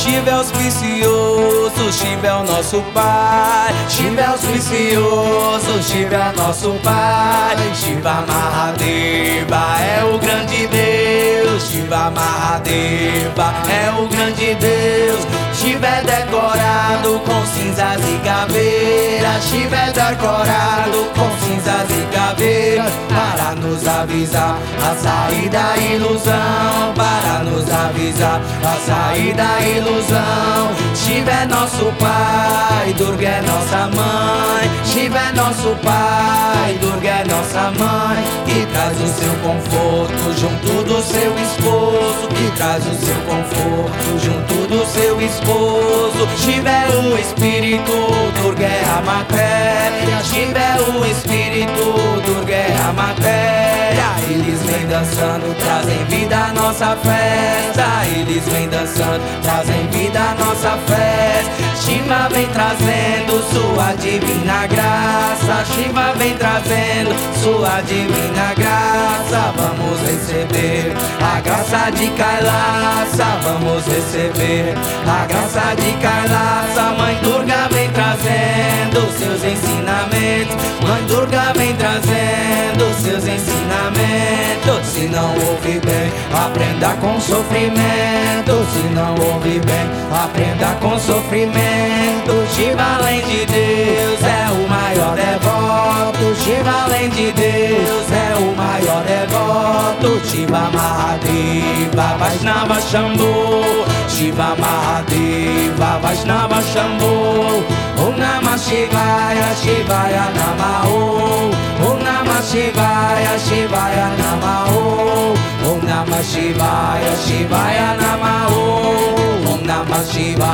Shiva é auspicioso, Shiva é o nosso Pai. Shiva é auspicioso, Shiva é nosso Pai. Shiva Mahadeva caveiras. Shiva é decorado com cinzas e caveiras. Para nos avisar a saída da ilusão. Para nos avisar a saída da ilusão. Shiva é nosso pai, Durga é nossa mãe. Shiva é nosso pai, Durga é nossa mãe. Que traz o seu conforto junto do seu esposo. Que traz o seu conforto junto do seu esposo. Shiva é o espírito, matéria. É o espírito, Durga é a matéria. Eles vêm dançando, trazem vida à nossa festa. Eles vêm dançando, trazem vida à nossa festa. Shiva vem trazendo sua divina graça. Shiva vem trazendo sua divina graça. Vamos receber a graça de Kailasa. Vamos receber a graça de Kailasa. Mãe Durga vem trazendo ensinamentos. Mãe Durga vem trazendo seus ensinamentos. Se não ouve bem, aprenda com sofrimento. Se não ouve bem, aprenda com sofrimento. Shiva além de Deus é o maior devoto. Shiva além de Deus é o maior devoto. Shiva Mahadeva Vaishnava Shambhu. Shiva Mahadeva Vaishnava Shambhu. शिवाय शिवाया नमाो ओ ओ म् न शिवाय शिवाया नमाो ओ ओ ओ म् न शिवाय शिवाया नमाो ओ ओ म् नमशिवा